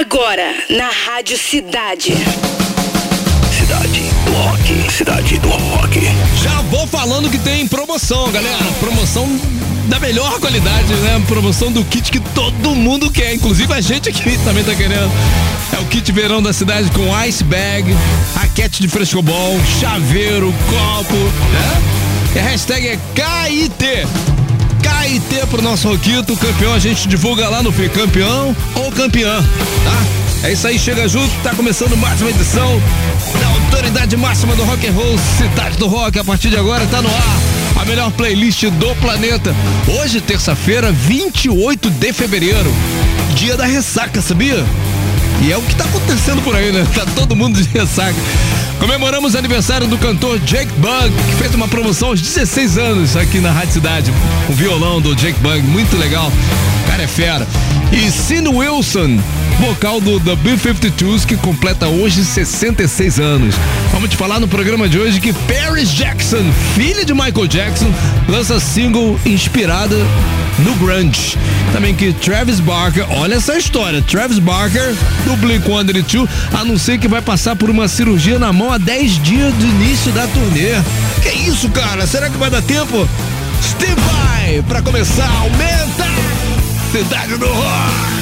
Agora, na Rádio Cidade. Cidade do Rock. Cidade do Rock. Já vou falando que tem promoção, galera. Promoção da melhor qualidade, né? Promoção do kit que todo mundo quer, inclusive a gente aqui também tá querendo. É o kit verão da cidade com ice bag, raquete de frescobol, chaveiro, copo, né? E a hashtag é KIT. KIT pro nosso Roquito, campeão, a gente divulga lá no P, campeão ou campeã, tá? É isso aí, chega junto, tá começando mais uma edição da autoridade máxima do rock and roll, Cidade do Rock, a partir de agora tá no ar. A melhor playlist do planeta. Hoje, terça-feira, 28 de fevereiro. Dia da ressaca, sabia? E é o que tá acontecendo por aí, né? Tá todo mundo de ressaca. Comemoramos o aniversário do cantor Jake Bug, que fez uma promoção aos 16 anos aqui na Rádio Cidade. O violão do Jake Bug, muito legal. O cara é fera. E Cine Wilson, vocal do The B-52s, que completa hoje 66 anos. Vamos te falar no programa de hoje que Paris Jackson, filha de Michael Jackson, lança single inspirada no grunge. Também que Travis Barker, olha essa história, Travis Barker, do Blink-182, anuncia que vai passar por uma cirurgia na mão há 10 dias do início da turnê. Que isso, cara? Será que vai dar tempo? Steve Vai, pra começar, aumenta! Cidade do Rock!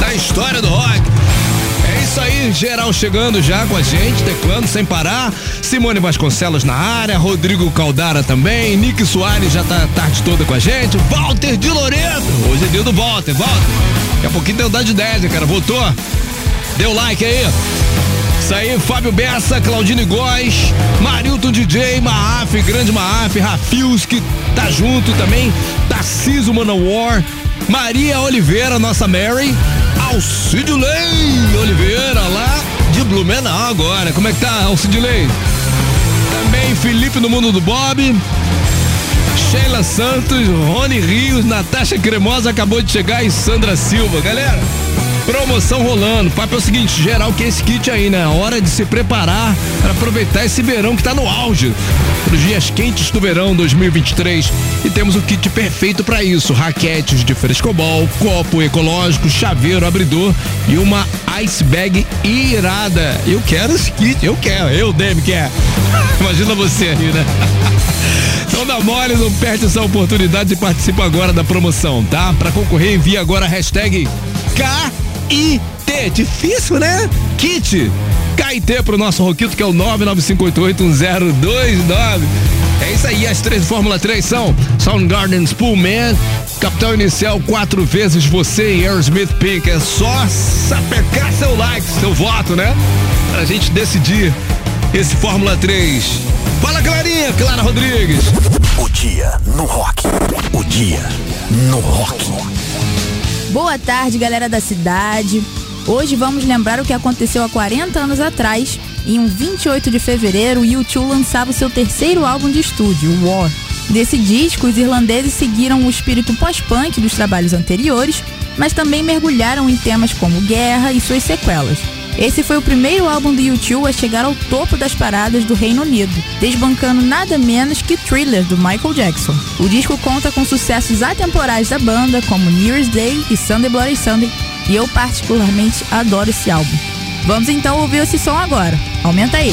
Da história do rock. É isso aí, geral chegando já com a gente, teclando sem parar. Simone Vasconcelos na área, Rodrigo Caldara também, Nick Soares já tá a tarde toda com a gente, Walter de Loreto. Hoje é dia do Walter, Walter. Daqui a pouquinho deu dar de 10, cara. Votou? Deu like aí? Isso aí, Fábio Bessa, Claudine Góes, Marilton DJ, Maaf, Grande Maaf, Rafius, que tá junto também, Tarciso Manowar, Maria Oliveira, nossa Mary, Alcidilei Oliveira, lá de Blumenau agora. Como é que tá, Alcidilei? Também Felipe no Mundo do Bob, Sheila Santos, Rony Rios, Natasha Cremosa acabou de chegar e Sandra Silva. Galera, Promoção rolando. Papo é o seguinte, geral que esse kit aí, né? Hora de se preparar para aproveitar esse verão que tá no auge. Para os dias quentes do verão 2023. E temos o kit perfeito para isso: raquetes de frescobol, copo ecológico, chaveiro, abridor e uma ice bag irada. Eu quero esse kit, eu quero, eu, Demi, quer. Imagina você aí, né? Então dá mole, não perde essa oportunidade e participa agora da promoção, tá? Para concorrer, envia agora a hashtag KIT. Difícil, né? Kit. KIT pro nosso Roquito, que é o 995881029. É isso aí, as três Fórmula 3 são Soundgarden Spoolman, Capitão Inicial, quatro vezes você e Aerosmith Pink. É só sapecar seu like, seu voto, né? Pra gente decidir esse Fórmula 3. Fala, Clarinha, Clara Rodrigues. O dia no rock. O dia no rock. Boa tarde, galera da cidade. Hoje vamos lembrar o que aconteceu há 40 anos atrás. Em um 28 de fevereiro, o U2 lançava o seu terceiro álbum de estúdio, War. Desse disco, os irlandeses seguiram o espírito pós-punk dos trabalhos anteriores, mas também mergulharam em temas como guerra e suas sequelas. Esse foi o primeiro álbum do U2 a chegar ao topo das paradas do Reino Unido, desbancando nada menos que Thriller do Michael Jackson. O disco conta com sucessos atemporais da banda, como New Year's Day e Sunday Bloody Sunday, e eu particularmente adoro esse álbum. Vamos então ouvir esse som agora. Aumenta aí.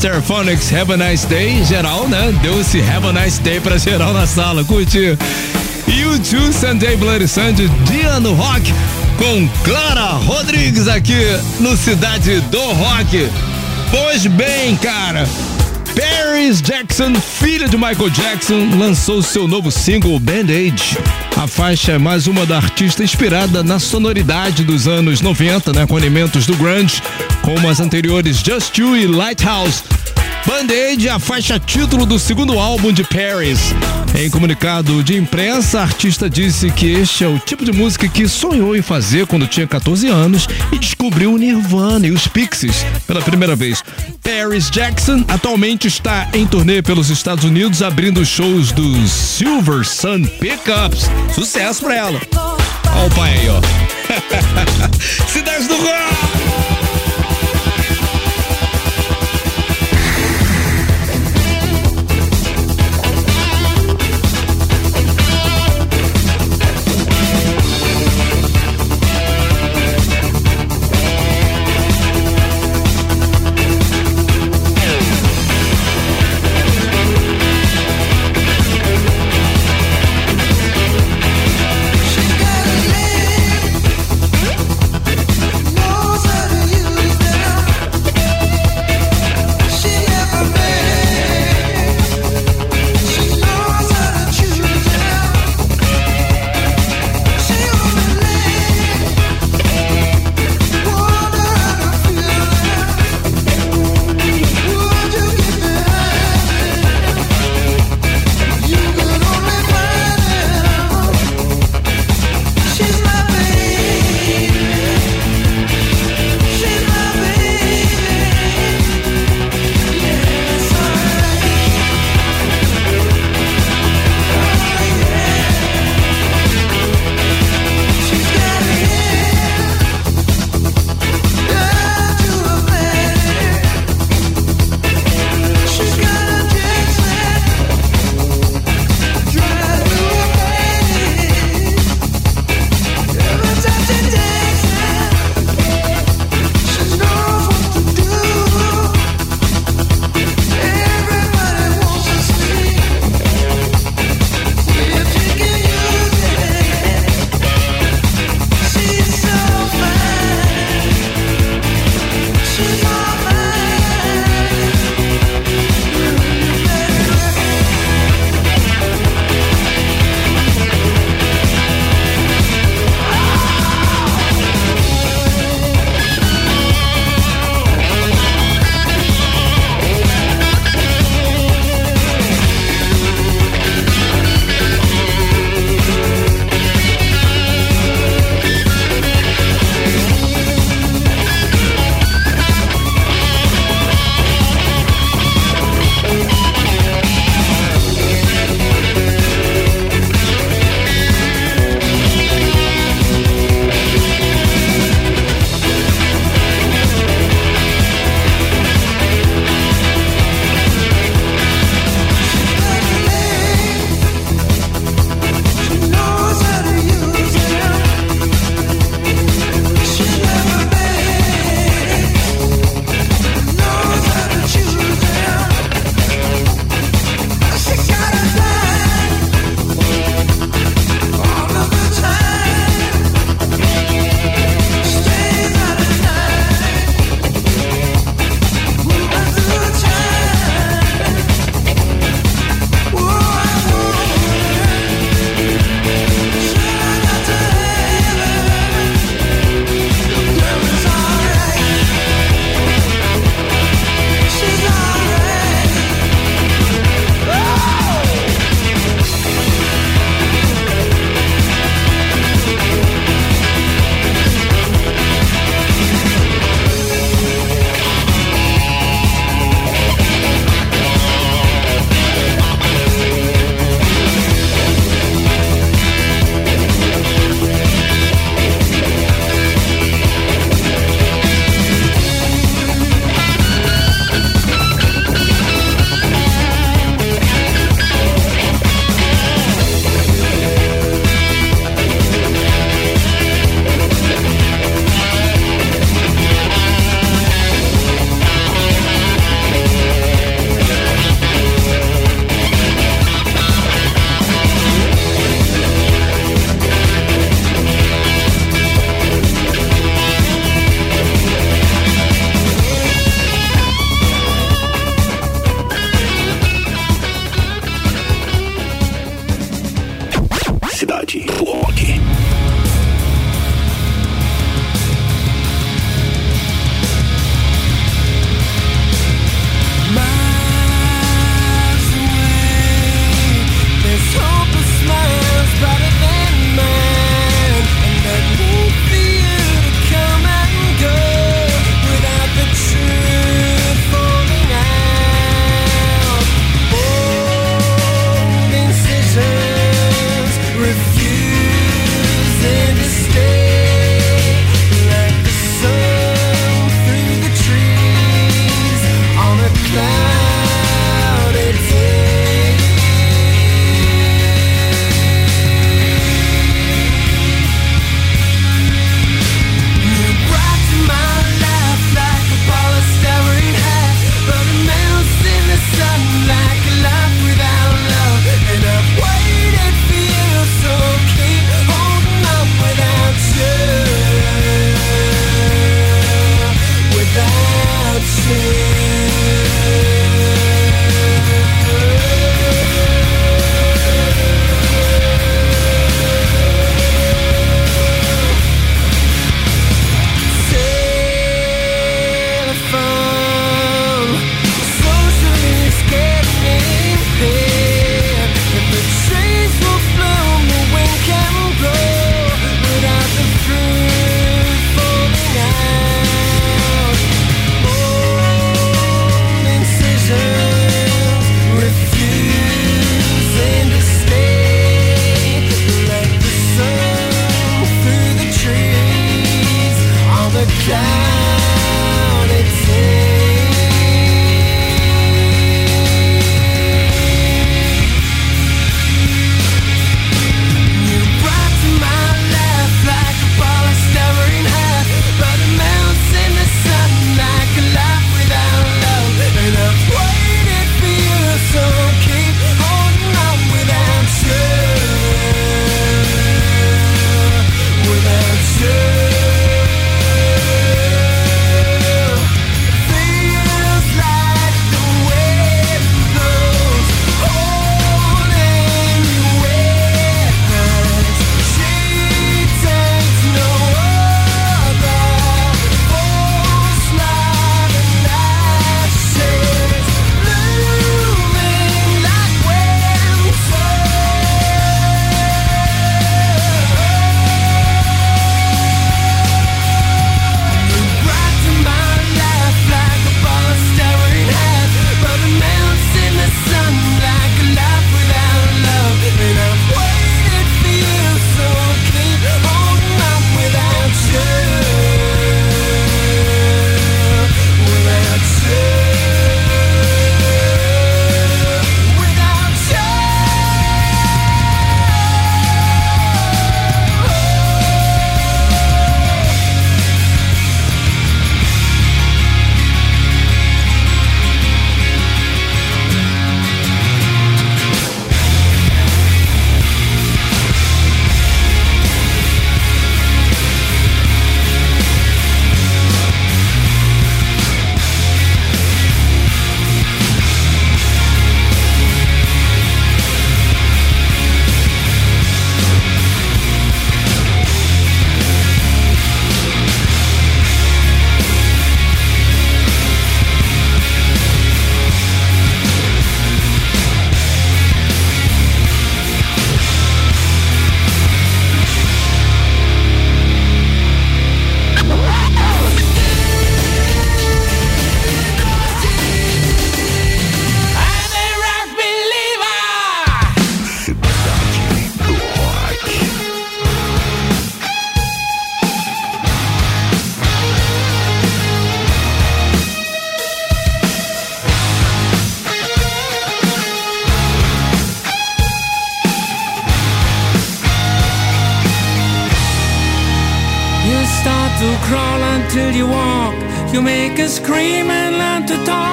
Stereophonics, Have a Nice Day, geral, né? Deu esse Have a Nice Day pra geral na sala, curte. E o Two Sunday Bloody Sunday, dia no rock, com Clara Rodrigues aqui no Cidade do Rock. Pois bem, cara, Paris Jackson, filha de Michael Jackson, lançou seu novo single Band-Aid. A faixa é mais uma da artista inspirada na sonoridade dos anos 90, né, com elementos do grunge, como as anteriores Just You e Lighthouse. Band-Aid a faixa título do segundo álbum de Paris. Em comunicado de imprensa, a artista disse que este é o tipo de música que sonhou em fazer quando tinha 14 anos e descobriu o Nirvana e os Pixies pela primeira vez. Paris Jackson atualmente está em turnê pelos Estados Unidos, abrindo shows dos Silver Sun Pickups. Sucesso pra ela. Olha o pai aí, ó. Cidades do Rock!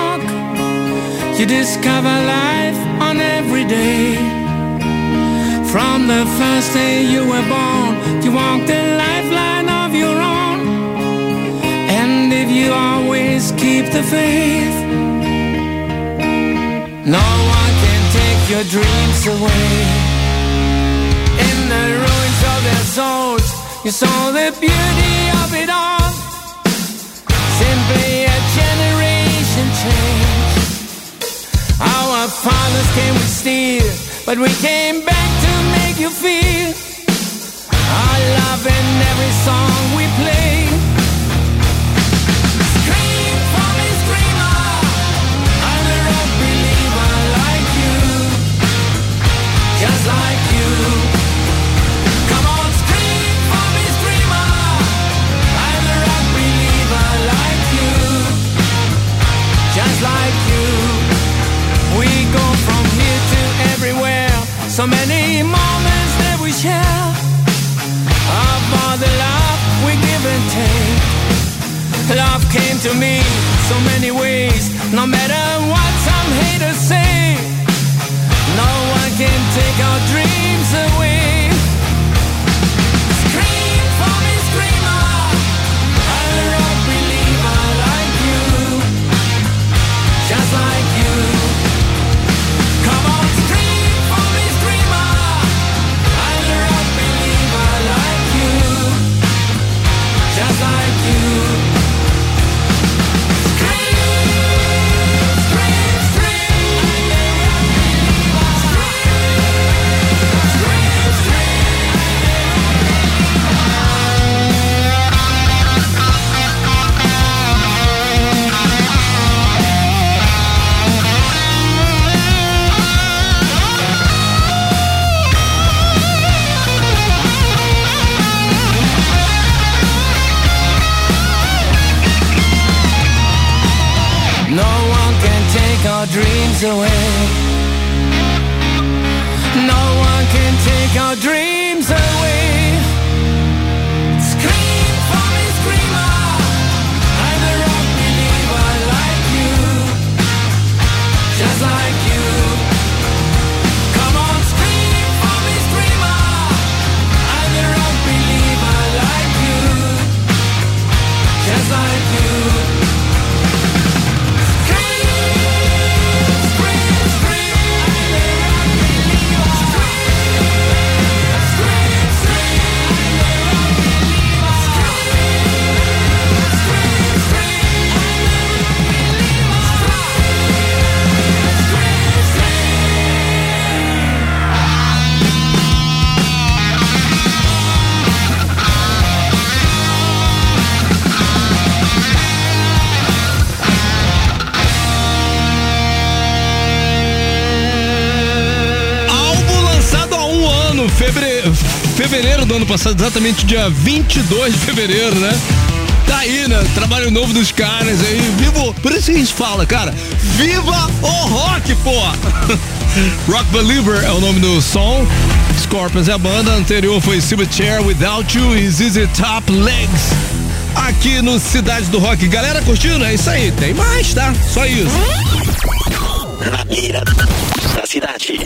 To talk. You discover life on every day. From the first day you were born, you walk the lifeline of your own. And if you always keep the faith, no one can take your dreams away. In the ruins of their souls, you saw the beauty of it all. Change. Our fathers came with steel, but we came back to make you feel our love in every song we play. So many moments that we share. All the love we give and take. Love came to me so many ways. No matter what some haters say, no one can take our dreams away. Away. Ano passado, exatamente dia 22 de fevereiro, né? Tá aí, né? Trabalho novo dos caras aí. Viva! Por isso que a gente fala, cara. Viva o rock, pô! Rock Believer é o nome do som. Scorpions é a banda. Anterior foi Silverchair Without You e ZZ Top Legs. Aqui no Cidade do Rock. Galera curtindo? É isso aí. Tem mais, tá? Só isso. Na mira da cidade.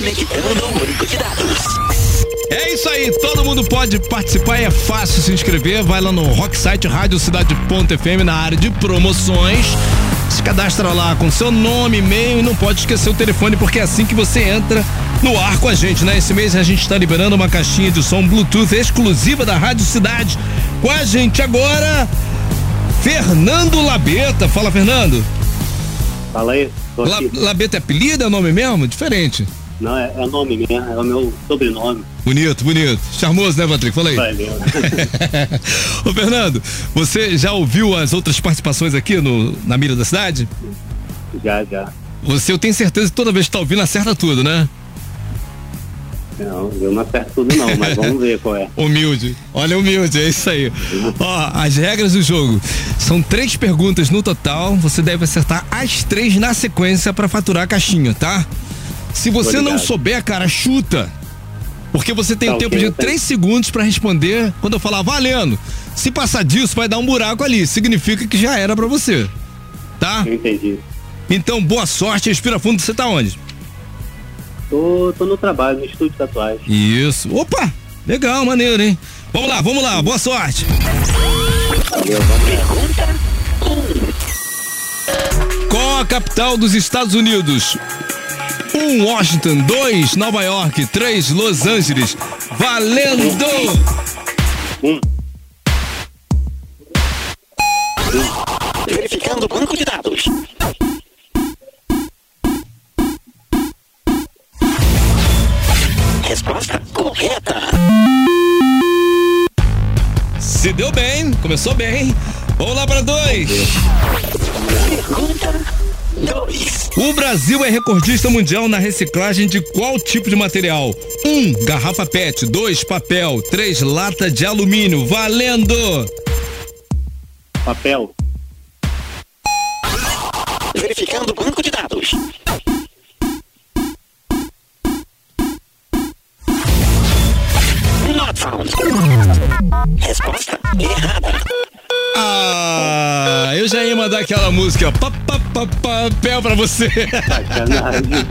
Conectando o banco de dados. É isso aí, todo mundo pode participar e é fácil se inscrever. Vai lá no Rocksite Rádio Cidade.fm na área de promoções. Se cadastra lá com seu nome, e-mail e não pode esquecer o telefone, porque é assim que você entra no ar com a gente, né? Esse mês a gente está liberando uma caixinha de som Bluetooth exclusiva da Rádio Cidade. Com a gente agora, Fernando Labeta. Fala, Fernando. Fala aí, La-. Labeta é apelido, é o nome mesmo? Diferente. Não, é, é o nome mesmo, é o meu sobrenome. Bonito, bonito. Charmoso, né, Patrick? Fala aí. Valeu. Ô Fernando, você já ouviu as outras participações aqui no, na Mira da Cidade? já, já. Você, eu tenho certeza que toda vez que tá ouvindo, acerta tudo, né? Não, eu não acerto tudo não, mas vamos ver qual é. Humilde. Olha, humilde, é isso aí. Ó, as regras do jogo. São três perguntas no total. Você deve acertar as três na sequência pra faturar a caixinha, tá? Se você não souber, cara, chuta. Porque você tem Tá um tempo de tá. 3 segundos pra responder. Quando eu falar valendo, se passar disso, vai dar um buraco ali. Significa que já era pra você. Tá? Eu entendi. Então, boa sorte. Respira fundo. Você tá onde? Tô, tô no trabalho, no estúdio de tatuagem. Isso. Opa! Legal, maneiro, hein? Vamos lá, vamos lá. Boa sorte. Qual a capital dos Estados Unidos? 1. Um, Washington. 2. Nova York. 3. Los Angeles. Valendo! Um. Verificando o banco de dados. Resposta correta. Se deu bem, começou bem. Vamos lá para dois. Pergunta 2. O Brasil é recordista mundial na reciclagem de qual tipo de material? 1. Um, garrafa PET. 2. Papel. 3. Lata de alumínio. Valendo! Papel. Verificando o banco de dados. Not found. Resposta errada. Ah, eu já ia mandar aquela música pa, pa, pa, papel pra você. Sacanagem.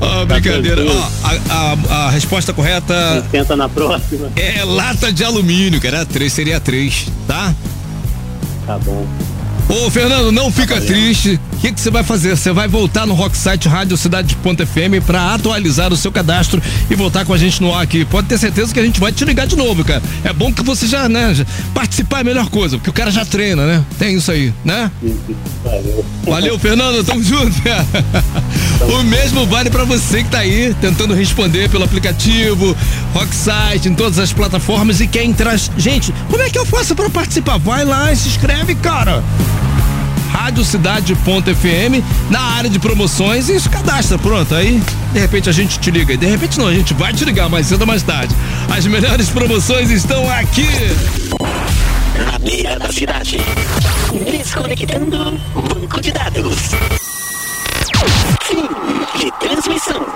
Ó, brincadeira. Ó, a, a- a resposta correta Tenta na próxima. é lata de alumínio, era 3, seria 3, tá? Tá bom. Ô, Fernando, não fica triste. O que que você vai fazer? Você vai voltar no Rocksite Rádio Cidade Ponto FM pra atualizar o seu cadastro e voltar com a gente no ar aqui. Pode ter certeza que a gente vai te ligar de novo, cara. É bom que você já, né, já- participar é a melhor coisa, porque o cara já treina, né? Tem isso aí, né? Valeu. Valeu, Fernando, tamo junto. o mesmo vale pra você que tá aí tentando responder pelo aplicativo, Rocksite, em todas as plataformas e quer entrar. Gente, como é que eu faço pra participar? Vai lá e se inscreve, cara. Radiocidade.fm na área de promoções e cadastra, pronto. Aí, de repente, a gente te liga. De repente não, a gente vai te ligar mais cedo ou mais tarde. As melhores promoções estão aqui. Na beira da cidade. Desconectando banco de dados. Fim de transmissão.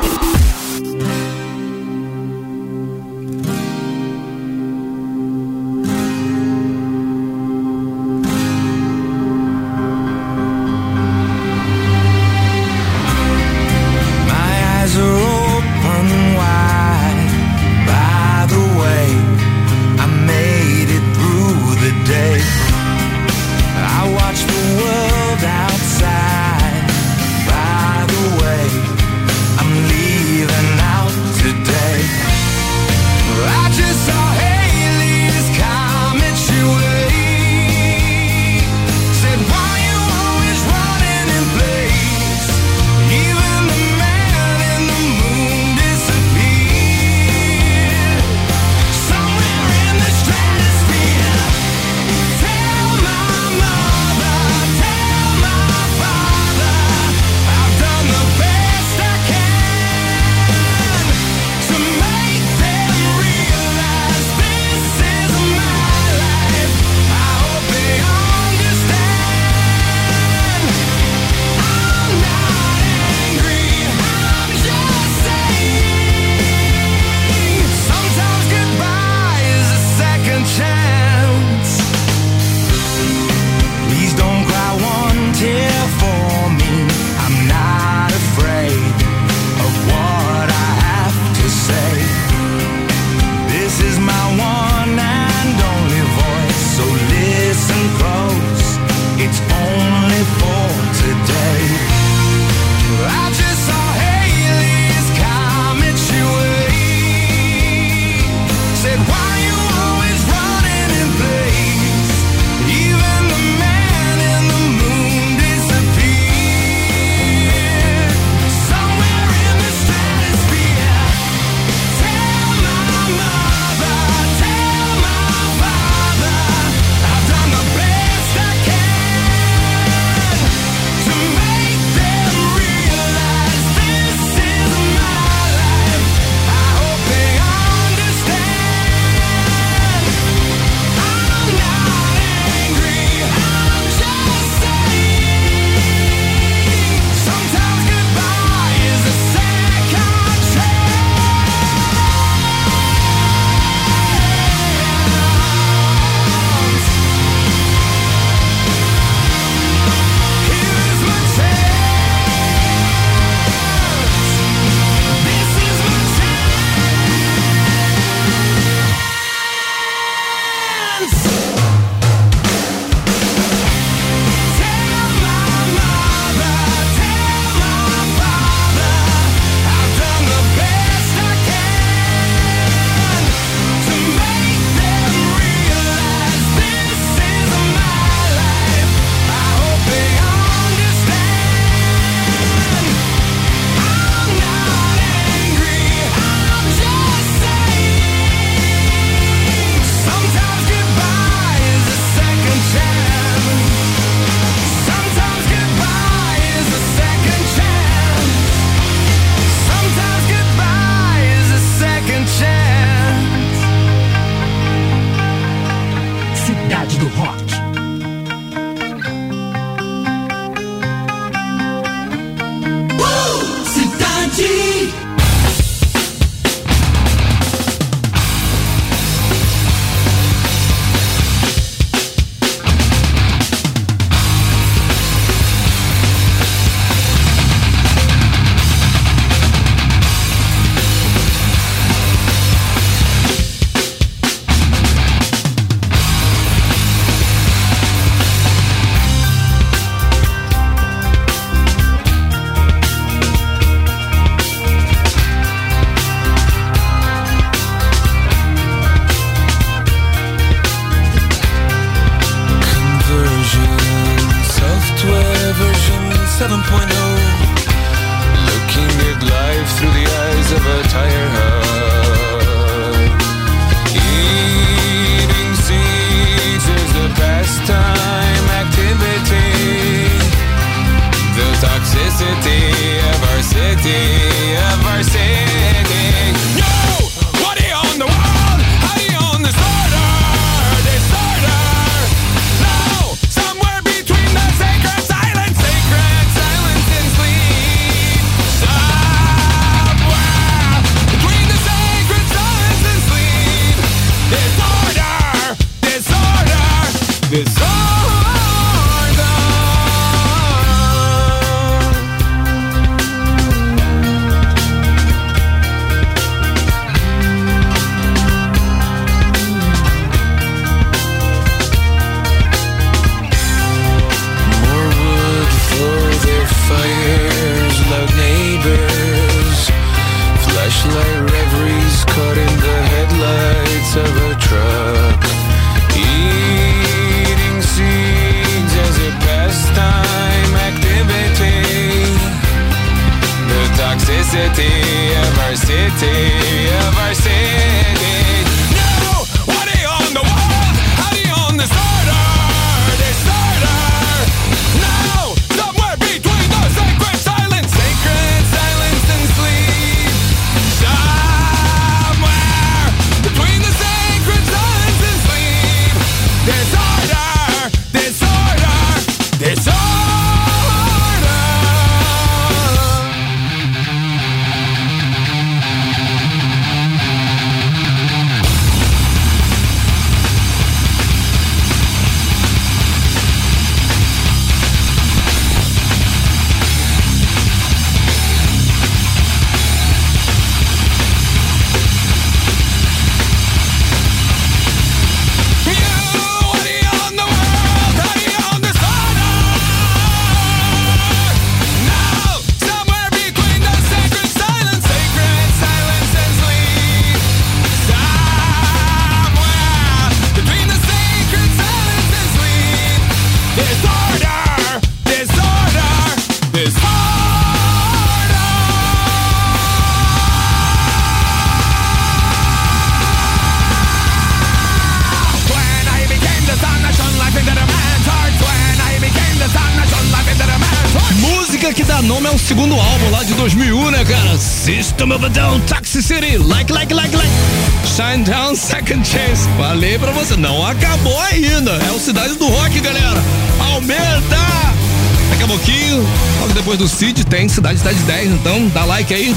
Do Cid, tem Cidade Cidade 10, então dá like aí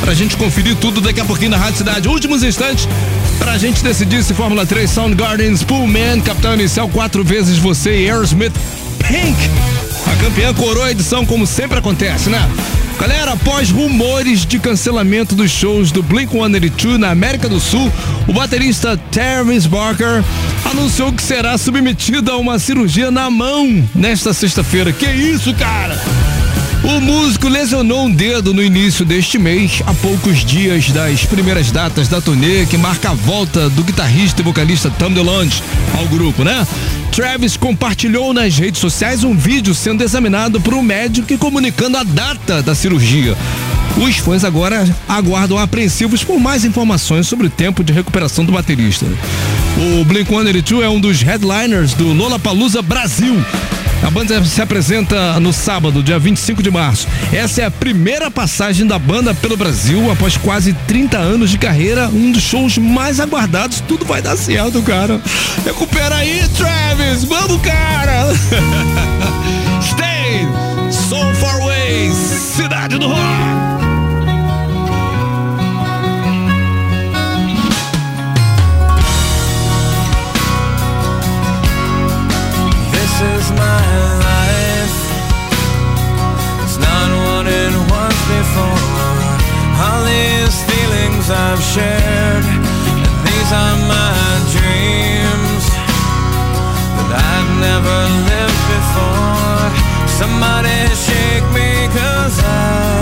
pra gente conferir tudo daqui a pouquinho na Rádio Cidade. Últimos instantes pra gente decidir se Fórmula 3, Soundgarden, Spoolman, Capitão Inicial, quatro vezes você e Aerosmith, Pink. A campeã coroa a edição como sempre acontece, né? Galera, após rumores de cancelamento dos shows do Blink-182 na América do Sul, o baterista Travis Barker anunciou que será submetido a uma cirurgia na mão nesta sexta-feira. Que isso, cara? O músico lesionou um dedo no início deste mês, a poucos dias das primeiras datas da turnê que marca a volta do guitarrista e vocalista Tom DeLonge ao grupo, né? Travis compartilhou nas redes sociais um vídeo sendo examinado por um médico e comunicando a data da cirurgia. Os fãs agora aguardam apreensivos por mais informações sobre o tempo de recuperação do baterista. O Blink-182 é um dos headliners do Lollapalooza Brasil. A banda se apresenta no sábado, dia 25 de março. Essa é a primeira passagem da banda pelo Brasil após quase 30 anos de carreira, um dos shows mais aguardados. Tudo vai dar certo, cara. Recupera aí, Travis! Vamos, cara! Stay So Far Away, Cidade do Rock! Feelings I've shared, and these are my dreams that I've never lived before. Somebody shake me, cause I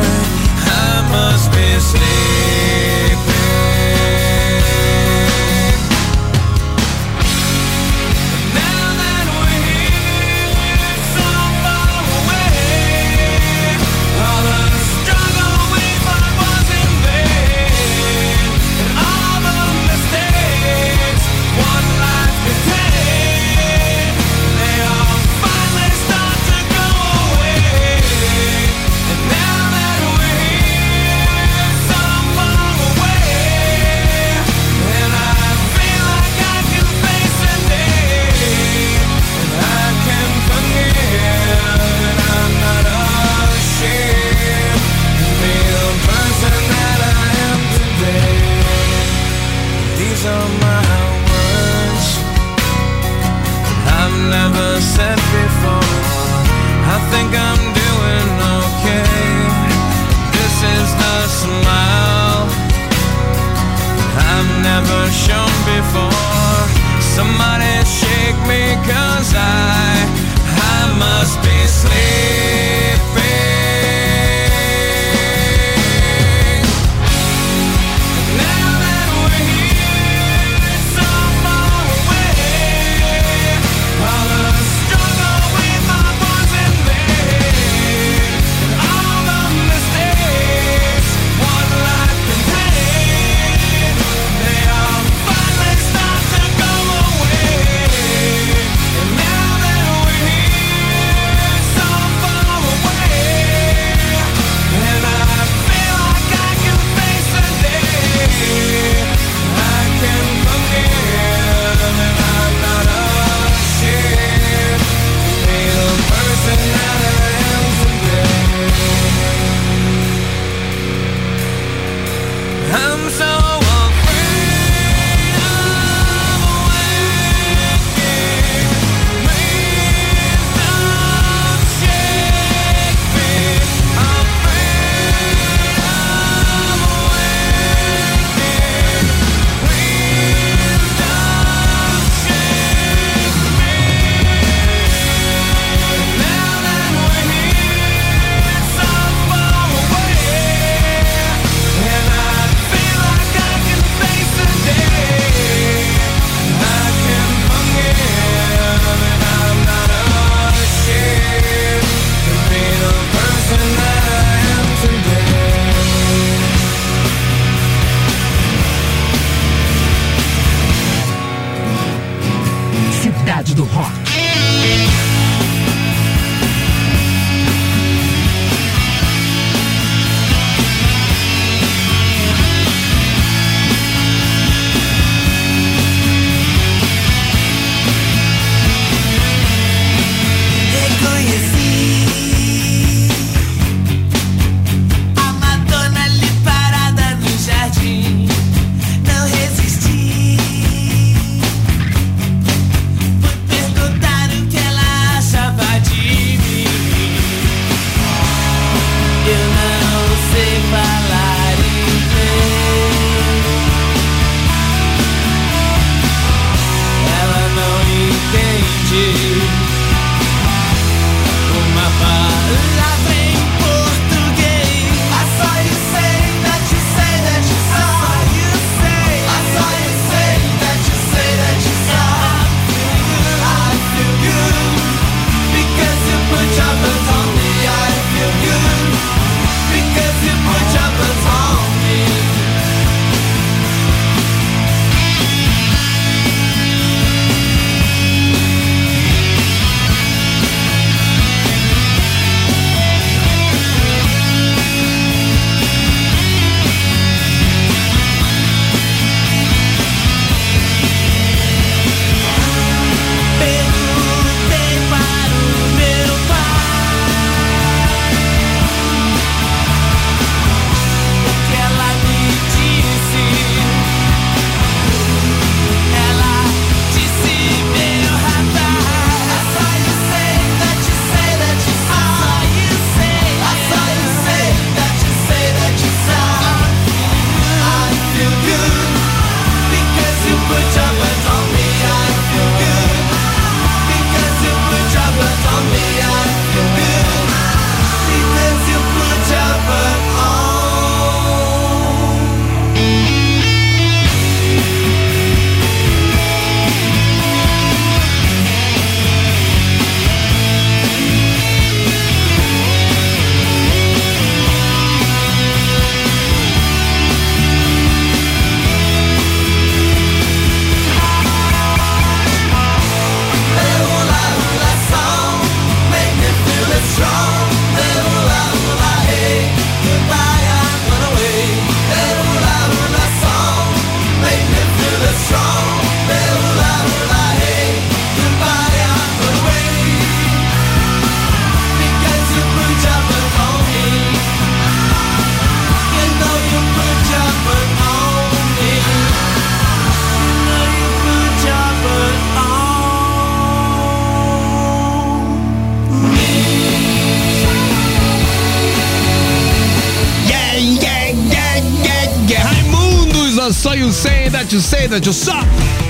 that you saw.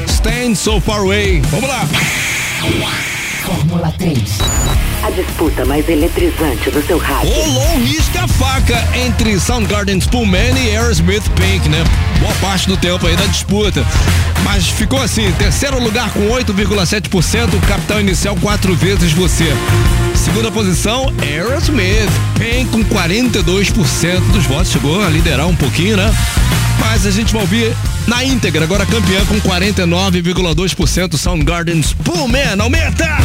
Stand so far away. Vamos lá. Fórmula 3. A disputa mais eletrizante do seu rádio. Rolou um risca faca entre Soundgarden Spoolman e Aerosmith Pink, né? Boa parte do tempo aí da disputa. Mas ficou assim, terceiro lugar com 8,7%, o capital inicial quatro vezes você. Segunda posição, Aerosmith, Pink com 42% dos votos, chegou a liderar um pouquinho, né? Mas a gente vai ouvir na íntegra, agora campeã com 49,2%, Soundgarden Spoolman, aumenta!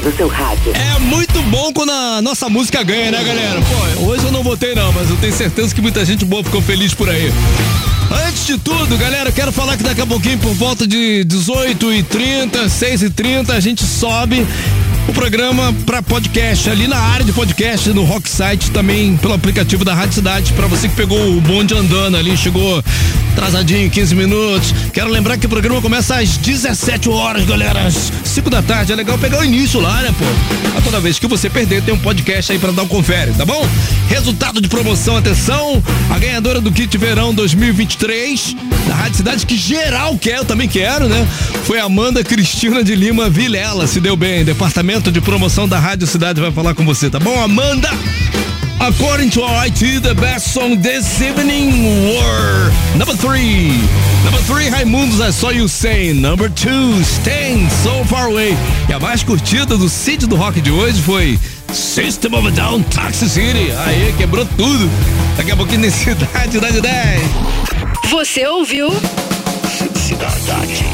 Do seu rádio. É muito bom quando a nossa música ganha, né, galera? Pô, hoje eu não votei não, mas eu tenho certeza que muita gente boa ficou feliz por aí. Antes de tudo, galera, eu quero falar que daqui a pouquinho, por volta de 18 e 30 6 e 30 a gente sobe o programa para podcast ali na área de podcast no Rock Site também pelo aplicativo da Rádio Cidade para você que pegou o bonde andando ali, chegou atrasadinho 15 minutos. Quero lembrar que o programa começa às 17 horas, galera, às 5 da tarde. É legal pegar o início lá, né, pô? A toda vez que você perder tem um podcast aí para dar um confere, tá bom? Resultado de promoção, atenção, a ganhadora do kit verão 2023 da Rádio Cidade que geral quer, eu também quero, né? Foi Amanda Cristina de Lima Vilela, se deu bem, departamento de promoção da Rádio Cidade vai falar com você, tá bom? Amanda! According to our IT, the best song this evening were number three. Number three, Raimundos, I Saw You Say. Number two, Staying So Far Away. E a mais curtida do sítio do rock de hoje foi System of a Down Toxic City. Aí, quebrou tudo. Daqui a pouquinho nesse Cidade da 10. Você ouviu? Cidade